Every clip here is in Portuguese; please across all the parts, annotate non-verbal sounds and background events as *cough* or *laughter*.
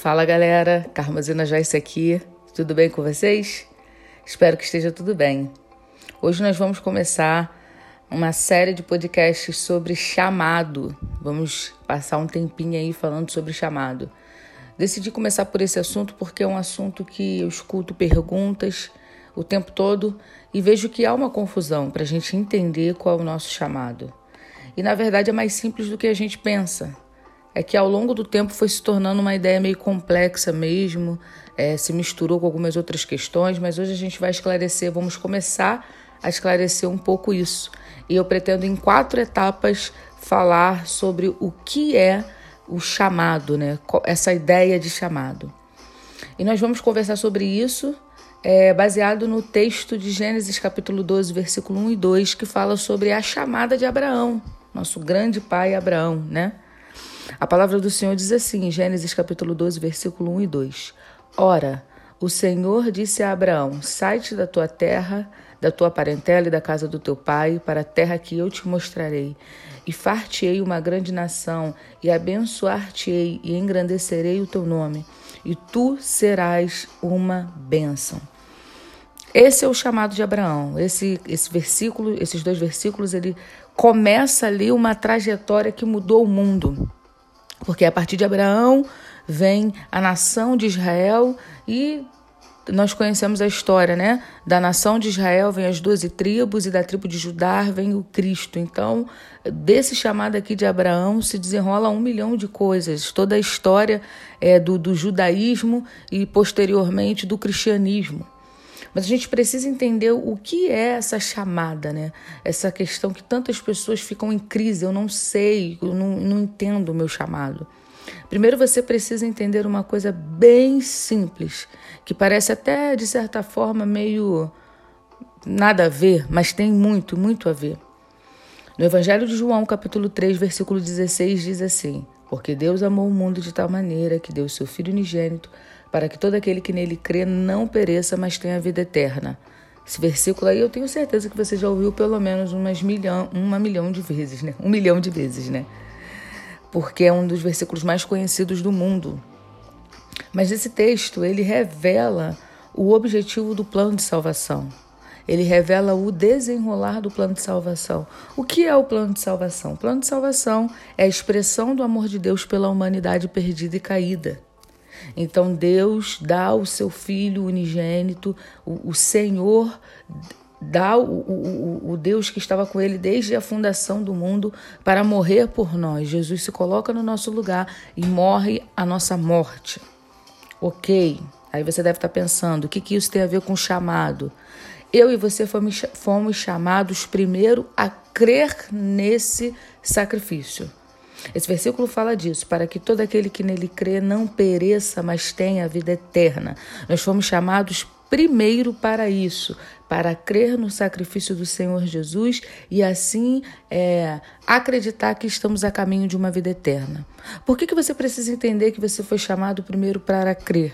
Fala galera, Carmazina Joyce aqui, tudo bem com vocês? Espero que esteja tudo bem. Hoje nós vamos começar uma série de podcasts sobre chamado. Vamos passar um tempinho aí falando sobre chamado. Decidi começar por esse assunto porque é um assunto que eu escuto perguntas o tempo todo e vejo que há uma confusão para a gente entender qual é o nosso chamado. E na verdade é mais simples do que a gente pensa é que ao longo do tempo foi se tornando uma ideia meio complexa mesmo, é, se misturou com algumas outras questões, mas hoje a gente vai esclarecer, vamos começar a esclarecer um pouco isso. E eu pretendo, em quatro etapas, falar sobre o que é o chamado, né? essa ideia de chamado. E nós vamos conversar sobre isso é, baseado no texto de Gênesis capítulo 12, versículo 1 e 2, que fala sobre a chamada de Abraão, nosso grande pai Abraão, né? A palavra do Senhor diz assim, em Gênesis capítulo 12, versículo 1 e 2. Ora, o Senhor disse a Abraão: Sai-te da tua terra, da tua parentela e da casa do teu pai, para a terra que eu te mostrarei. E far-te-ei uma grande nação, e abençoar-te-ei, e engrandecerei o teu nome, e tu serás uma bênção. Esse é o chamado de Abraão. Esse, esse versículo, esses dois versículos, ele começa ali uma trajetória que mudou o mundo. Porque a partir de Abraão vem a nação de Israel e nós conhecemos a história, né? Da nação de Israel vem as doze tribos e da tribo de Judá vem o Cristo. Então, desse chamado aqui de Abraão se desenrola um milhão de coisas. Toda a história é do, do judaísmo e posteriormente do cristianismo. Mas a gente precisa entender o que é essa chamada, né? Essa questão que tantas pessoas ficam em crise. Eu não sei, eu não, não entendo o meu chamado. Primeiro você precisa entender uma coisa bem simples, que parece até de certa forma meio nada a ver, mas tem muito, muito a ver. No Evangelho de João, capítulo 3, versículo 16, diz assim: Porque Deus amou o mundo de tal maneira que deu seu Filho unigênito para que todo aquele que nele crê não pereça, mas tenha vida eterna. Esse versículo aí eu tenho certeza que você já ouviu pelo menos umas milhão, uma milhão de vezes, né? Um milhão de vezes, né? Porque é um dos versículos mais conhecidos do mundo. Mas esse texto, ele revela o objetivo do plano de salvação. Ele revela o desenrolar do plano de salvação. O que é o plano de salvação? O plano de salvação é a expressão do amor de Deus pela humanidade perdida e caída. Então Deus dá o seu Filho unigênito, o, o Senhor dá o, o, o, Deus que estava com ele desde a fundação do mundo para morrer por nós. Jesus se coloca no nosso lugar e morre a nossa morte. Ok, aí você deve estar pensando: o que, que isso tem a ver com chamado? Eu e você fomos, fomos chamados primeiro a crer nesse sacrifício. Esse versículo fala disso, para que todo aquele que nele crê não pereça, mas tenha a vida eterna. Nós fomos chamados primeiro para isso, para crer no sacrifício do Senhor Jesus e assim é, acreditar que estamos a caminho de uma vida eterna. Por que, que você precisa entender que você foi chamado primeiro para crer,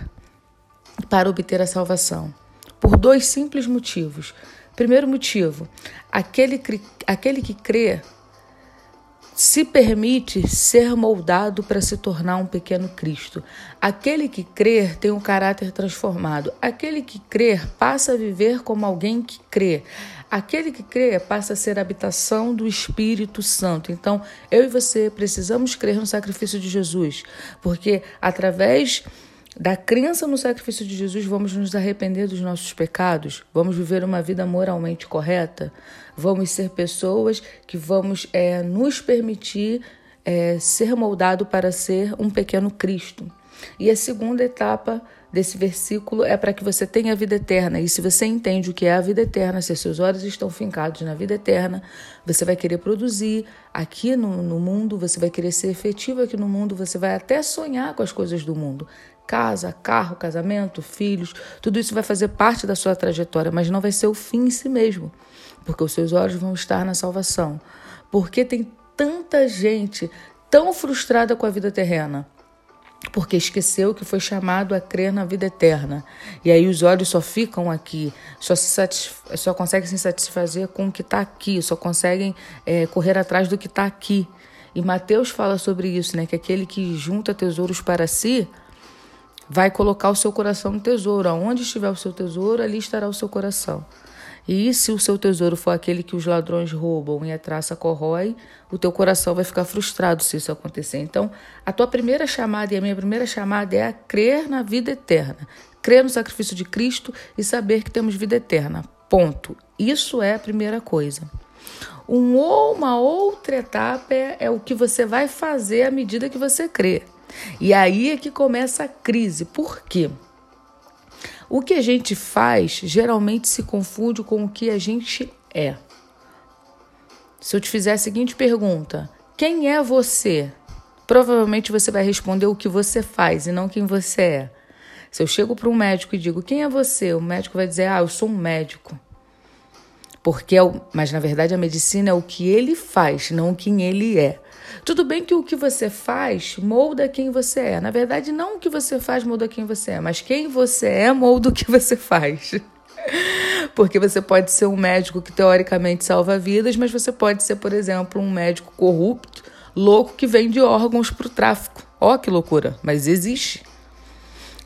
para obter a salvação? Por dois simples motivos. Primeiro motivo, aquele, aquele que crê se permite ser moldado para se tornar um pequeno Cristo. Aquele que crer tem um caráter transformado. Aquele que crer passa a viver como alguém que crê. Aquele que crê passa a ser habitação do Espírito Santo. Então, eu e você precisamos crer no sacrifício de Jesus, porque através da crença no sacrifício de Jesus, vamos nos arrepender dos nossos pecados, vamos viver uma vida moralmente correta, vamos ser pessoas que vamos é, nos permitir é, ser moldado para ser um pequeno Cristo. E a segunda etapa desse versículo é para que você tenha vida eterna. E se você entende o que é a vida eterna, se seus olhos estão fincados na vida eterna, você vai querer produzir aqui no, no mundo, você vai querer ser efetivo aqui no mundo, você vai até sonhar com as coisas do mundo. Casa, carro, casamento, filhos, tudo isso vai fazer parte da sua trajetória, mas não vai ser o fim em si mesmo, porque os seus olhos vão estar na salvação. Porque tem tanta gente tão frustrada com a vida terrena, porque esqueceu que foi chamado a crer na vida eterna. E aí os olhos só ficam aqui, só, só conseguem se satisfazer com o que está aqui, só conseguem é, correr atrás do que está aqui. E Mateus fala sobre isso, né? Que aquele que junta tesouros para si vai colocar o seu coração no tesouro. Aonde estiver o seu tesouro, ali estará o seu coração. E se o seu tesouro for aquele que os ladrões roubam e a traça corrói, o teu coração vai ficar frustrado se isso acontecer. Então, a tua primeira chamada e a minha primeira chamada é a crer na vida eterna. Crer no sacrifício de Cristo e saber que temos vida eterna. Ponto. Isso é a primeira coisa. Um, uma outra etapa é, é o que você vai fazer à medida que você crê. E aí é que começa a crise. Por quê? O que a gente faz geralmente se confunde com o que a gente é. Se eu te fizer a seguinte pergunta: quem é você? Provavelmente você vai responder o que você faz e não quem você é. Se eu chego para um médico e digo quem é você, o médico vai dizer: ah, eu sou um médico. Porque é mas na verdade a medicina é o que ele faz, não quem ele é. Tudo bem que o que você faz molda quem você é. Na verdade, não o que você faz molda quem você é, mas quem você é molda o que você faz. *laughs* Porque você pode ser um médico que teoricamente salva vidas, mas você pode ser, por exemplo, um médico corrupto, louco que vende órgãos para o tráfico. Ó, oh, que loucura! Mas existe.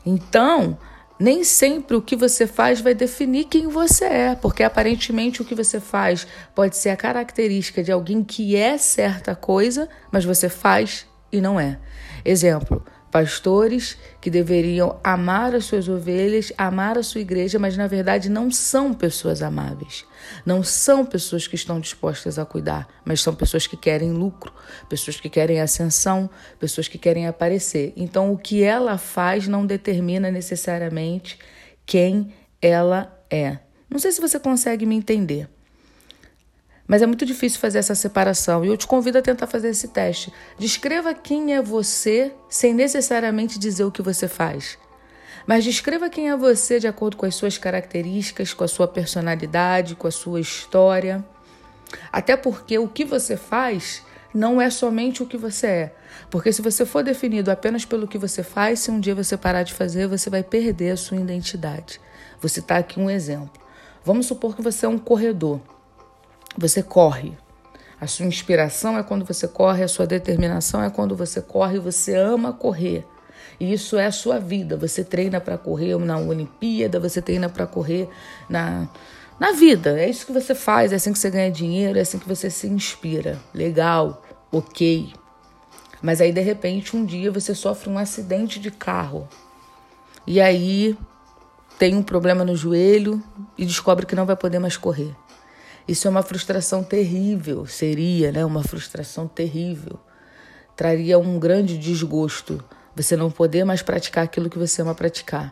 Então, nem sempre o que você faz vai definir quem você é, porque aparentemente o que você faz pode ser a característica de alguém que é certa coisa, mas você faz e não é. Exemplo: pastores que deveriam amar as suas ovelhas, amar a sua igreja, mas na verdade não são pessoas amáveis. Não são pessoas que estão dispostas a cuidar, mas são pessoas que querem lucro, pessoas que querem ascensão, pessoas que querem aparecer. Então o que ela faz não determina necessariamente quem ela é. Não sei se você consegue me entender. Mas é muito difícil fazer essa separação e eu te convido a tentar fazer esse teste. Descreva quem é você sem necessariamente dizer o que você faz. Mas descreva quem é você de acordo com as suas características, com a sua personalidade, com a sua história. Até porque o que você faz não é somente o que você é. Porque se você for definido apenas pelo que você faz, se um dia você parar de fazer, você vai perder a sua identidade. Vou citar aqui um exemplo. Vamos supor que você é um corredor. Você corre. A sua inspiração é quando você corre, a sua determinação é quando você corre, você ama correr. E isso é a sua vida. Você treina para correr na Olimpíada, você treina para correr na, na vida. É isso que você faz, é assim que você ganha dinheiro, é assim que você se inspira. Legal, ok. Mas aí, de repente, um dia você sofre um acidente de carro. E aí tem um problema no joelho e descobre que não vai poder mais correr. Isso é uma frustração terrível, seria, né? Uma frustração terrível. Traria um grande desgosto você não poder mais praticar aquilo que você ama praticar.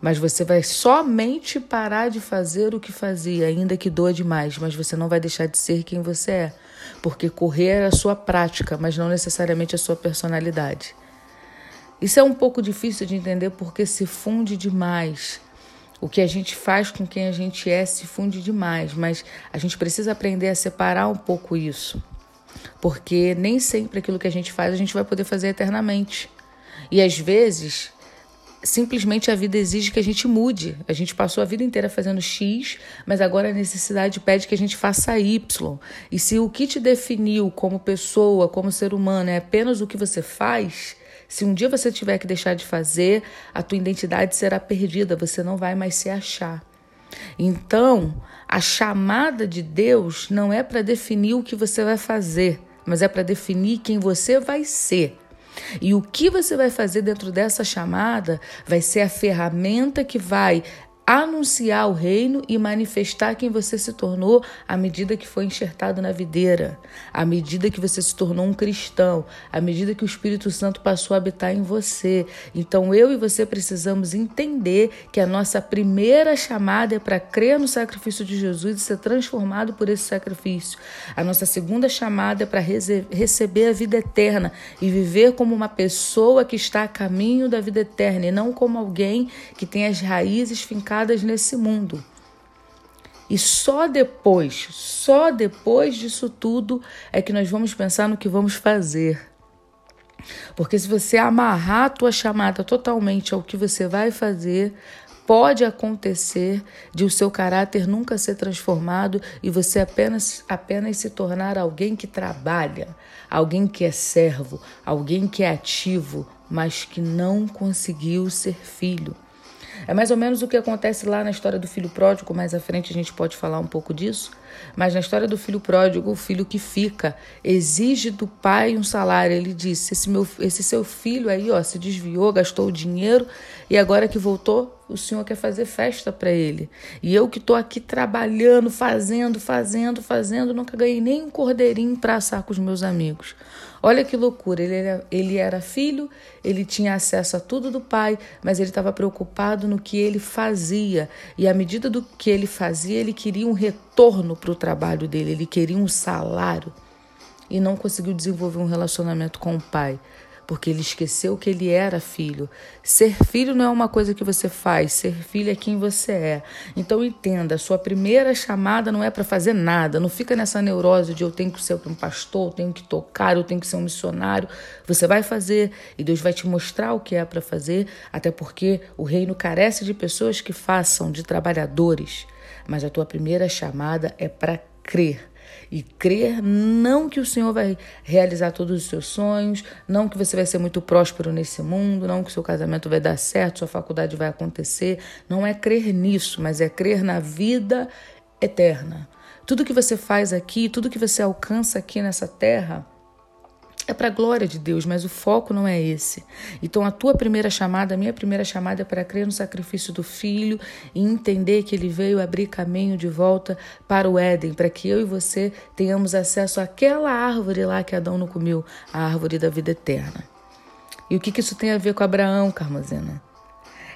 Mas você vai somente parar de fazer o que fazia, ainda que doa demais, mas você não vai deixar de ser quem você é, porque correr é a sua prática, mas não necessariamente a sua personalidade. Isso é um pouco difícil de entender porque se funde demais o que a gente faz com quem a gente é se funde demais, mas a gente precisa aprender a separar um pouco isso. Porque nem sempre aquilo que a gente faz a gente vai poder fazer eternamente. E às vezes, simplesmente a vida exige que a gente mude. A gente passou a vida inteira fazendo X, mas agora a necessidade pede que a gente faça Y. E se o que te definiu como pessoa, como ser humano, é apenas o que você faz, se um dia você tiver que deixar de fazer, a tua identidade será perdida, você não vai mais se achar. Então, a chamada de Deus não é para definir o que você vai fazer, mas é para definir quem você vai ser. E o que você vai fazer dentro dessa chamada vai ser a ferramenta que vai anunciar o reino e manifestar quem você se tornou à medida que foi enxertado na videira, à medida que você se tornou um cristão, à medida que o Espírito Santo passou a habitar em você. Então eu e você precisamos entender que a nossa primeira chamada é para crer no sacrifício de Jesus e ser transformado por esse sacrifício. A nossa segunda chamada é para receber a vida eterna e viver como uma pessoa que está a caminho da vida eterna e não como alguém que tem as raízes fincadas nesse mundo. E só depois, só depois disso tudo é que nós vamos pensar no que vamos fazer. Porque se você amarrar a tua chamada totalmente ao que você vai fazer, pode acontecer de o seu caráter nunca ser transformado e você apenas, apenas se tornar alguém que trabalha, alguém que é servo, alguém que é ativo, mas que não conseguiu ser filho. É mais ou menos o que acontece lá na história do filho pródigo, mais à frente a gente pode falar um pouco disso. Mas na história do filho pródigo, o filho que fica exige do pai um salário. Ele disse: esse, meu, esse seu filho aí, ó, se desviou, gastou o dinheiro e agora que voltou, o senhor quer fazer festa para ele. E eu que estou aqui trabalhando, fazendo, fazendo, fazendo, nunca ganhei nem um cordeirinho para assar com os meus amigos. Olha que loucura, ele era, ele era filho, ele tinha acesso a tudo do pai, mas ele estava preocupado no que ele fazia. E à medida do que ele fazia, ele queria um retorno para o trabalho dele, ele queria um salário. E não conseguiu desenvolver um relacionamento com o pai porque ele esqueceu que ele era filho. Ser filho não é uma coisa que você faz, ser filho é quem você é. Então entenda, sua primeira chamada não é para fazer nada, não fica nessa neurose de eu tenho que ser um pastor, eu tenho que tocar, eu tenho que ser um missionário. Você vai fazer e Deus vai te mostrar o que é para fazer, até porque o reino carece de pessoas que façam, de trabalhadores. Mas a tua primeira chamada é para crer e crer não que o Senhor vai realizar todos os seus sonhos, não que você vai ser muito próspero nesse mundo, não que seu casamento vai dar certo, sua faculdade vai acontecer. Não é crer nisso, mas é crer na vida eterna. Tudo que você faz aqui, tudo que você alcança aqui nessa terra, é para a glória de Deus, mas o foco não é esse. Então, a tua primeira chamada, a minha primeira chamada é para crer no sacrifício do filho e entender que ele veio abrir caminho de volta para o Éden, para que eu e você tenhamos acesso àquela árvore lá que Adão não comeu, a árvore da vida eterna. E o que, que isso tem a ver com Abraão, Carmazena?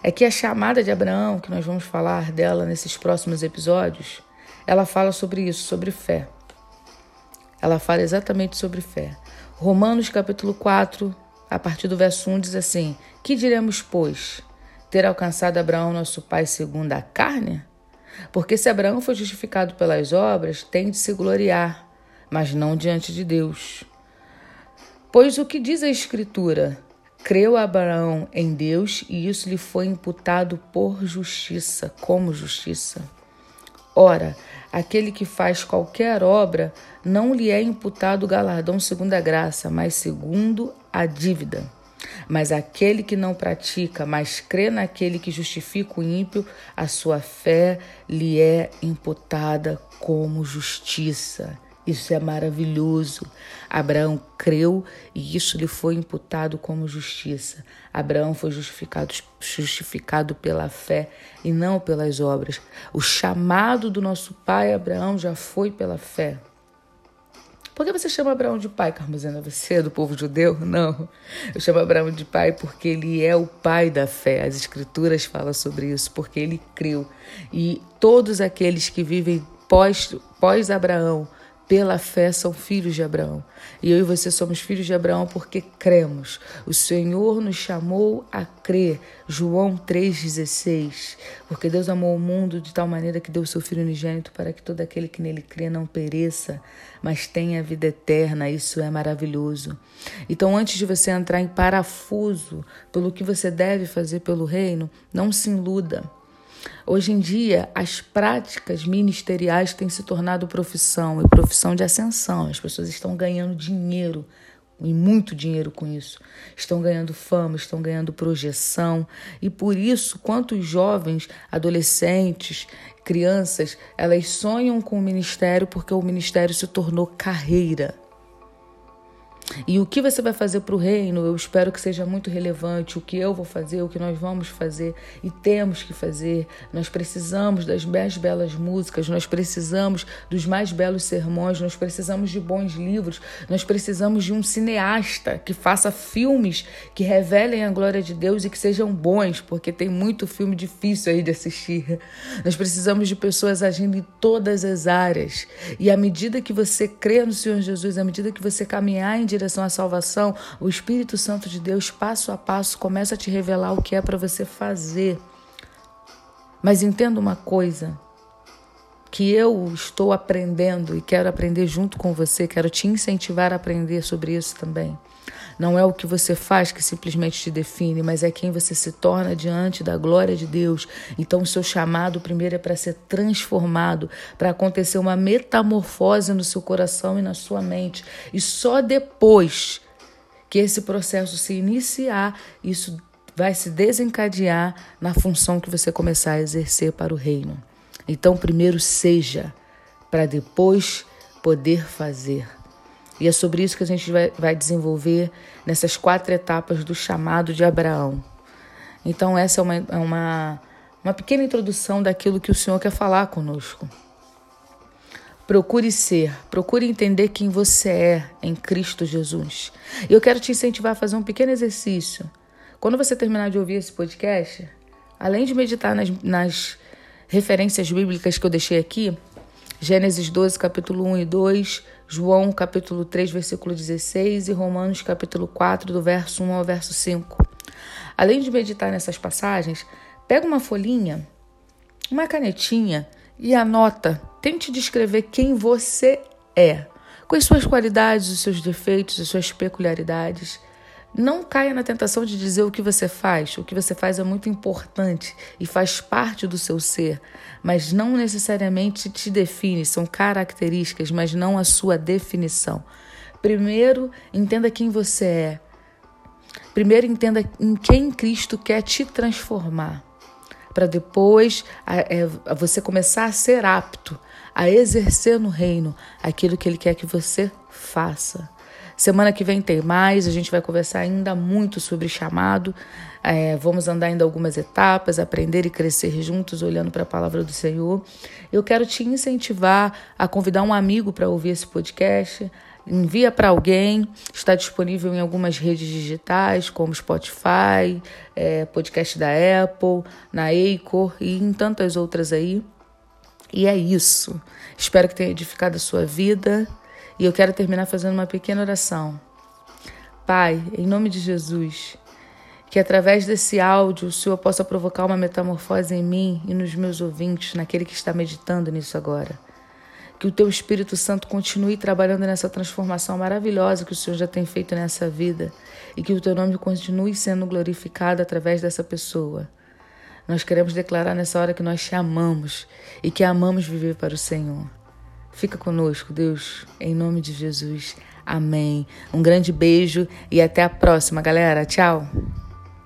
É que a chamada de Abraão, que nós vamos falar dela nesses próximos episódios, ela fala sobre isso, sobre fé. Ela fala exatamente sobre fé. Romanos capítulo 4, a partir do verso 1 diz assim: Que diremos, pois? Ter alcançado Abraão, nosso pai, segundo a carne? Porque se Abraão foi justificado pelas obras, tem de se gloriar, mas não diante de Deus. Pois o que diz a Escritura? Creu Abraão em Deus e isso lhe foi imputado por justiça, como justiça. Ora, aquele que faz qualquer obra não lhe é imputado galardão segundo a graça, mas segundo a dívida. Mas aquele que não pratica, mas crê naquele que justifica o ímpio, a sua fé lhe é imputada como justiça. Isso é maravilhoso. Abraão creu e isso lhe foi imputado como justiça. Abraão foi justificado, justificado pela fé e não pelas obras. O chamado do nosso pai Abraão já foi pela fé. Por que você chama Abraão de pai, Carmozena? Você é do povo judeu? Não. Eu chamo Abraão de pai porque ele é o pai da fé. As escrituras falam sobre isso, porque ele creu. E todos aqueles que vivem pós, pós Abraão, pela fé são filhos de Abraão. E eu e você somos filhos de Abraão porque cremos. O Senhor nos chamou a crer. João 3,16. Porque Deus amou o mundo de tal maneira que deu o seu Filho unigênito para que todo aquele que nele crê não pereça, mas tenha vida eterna. Isso é maravilhoso. Então, antes de você entrar em parafuso pelo que você deve fazer pelo reino, não se iluda. Hoje em dia, as práticas ministeriais têm se tornado profissão e profissão de ascensão. As pessoas estão ganhando dinheiro e muito dinheiro com isso. Estão ganhando fama, estão ganhando projeção. E por isso, quantos jovens, adolescentes, crianças, elas sonham com o ministério porque o ministério se tornou carreira. E o que você vai fazer para o reino, eu espero que seja muito relevante. O que eu vou fazer, o que nós vamos fazer e temos que fazer. Nós precisamos das mais belas músicas, nós precisamos dos mais belos sermões, nós precisamos de bons livros, nós precisamos de um cineasta que faça filmes que revelem a glória de Deus e que sejam bons, porque tem muito filme difícil aí de assistir. Nós precisamos de pessoas agindo em todas as áreas. E à medida que você crê no Senhor Jesus, à medida que você caminhar em direção à salvação, o Espírito Santo de Deus, passo a passo, começa a te revelar o que é para você fazer. Mas entenda uma coisa: que eu estou aprendendo e quero aprender junto com você, quero te incentivar a aprender sobre isso também. Não é o que você faz que simplesmente te define, mas é quem você se torna diante da glória de Deus. Então, o seu chamado primeiro é para ser transformado, para acontecer uma metamorfose no seu coração e na sua mente. E só depois que esse processo se iniciar, isso vai se desencadear na função que você começar a exercer para o reino. Então, primeiro seja, para depois poder fazer. E é sobre isso que a gente vai, vai desenvolver nessas quatro etapas do chamado de Abraão. Então, essa é uma, é uma, uma pequena introdução daquilo que o Senhor quer falar conosco. Procure ser, procure entender quem você é em Cristo Jesus. E eu quero te incentivar a fazer um pequeno exercício. Quando você terminar de ouvir esse podcast, além de meditar nas, nas referências bíblicas que eu deixei aqui, Gênesis 12, capítulo 1 e 2, João, capítulo 3, versículo 16 e Romanos, capítulo 4, do verso 1 ao verso 5. Além de meditar nessas passagens, pega uma folhinha, uma canetinha e anota. Tente descrever quem você é, com as suas qualidades, os seus defeitos, as suas peculiaridades. Não caia na tentação de dizer o que você faz. O que você faz é muito importante e faz parte do seu ser, mas não necessariamente te define. São características, mas não a sua definição. Primeiro, entenda quem você é. Primeiro, entenda em quem Cristo quer te transformar, para depois é, você começar a ser apto a exercer no reino aquilo que Ele quer que você faça. Semana que vem tem mais, a gente vai conversar ainda muito sobre chamado. É, vamos andar ainda algumas etapas, aprender e crescer juntos, olhando para a palavra do Senhor. Eu quero te incentivar a convidar um amigo para ouvir esse podcast. Envia para alguém, está disponível em algumas redes digitais, como Spotify, é, podcast da Apple, na Acor e em tantas outras aí. E é isso. Espero que tenha edificado a sua vida. E eu quero terminar fazendo uma pequena oração. Pai, em nome de Jesus, que através desse áudio o Senhor possa provocar uma metamorfose em mim e nos meus ouvintes, naquele que está meditando nisso agora. Que o teu Espírito Santo continue trabalhando nessa transformação maravilhosa que o Senhor já tem feito nessa vida e que o teu nome continue sendo glorificado através dessa pessoa. Nós queremos declarar nessa hora que nós te amamos e que amamos viver para o Senhor. Fica conosco, Deus, em nome de Jesus. Amém. Um grande beijo e até a próxima, galera. Tchau.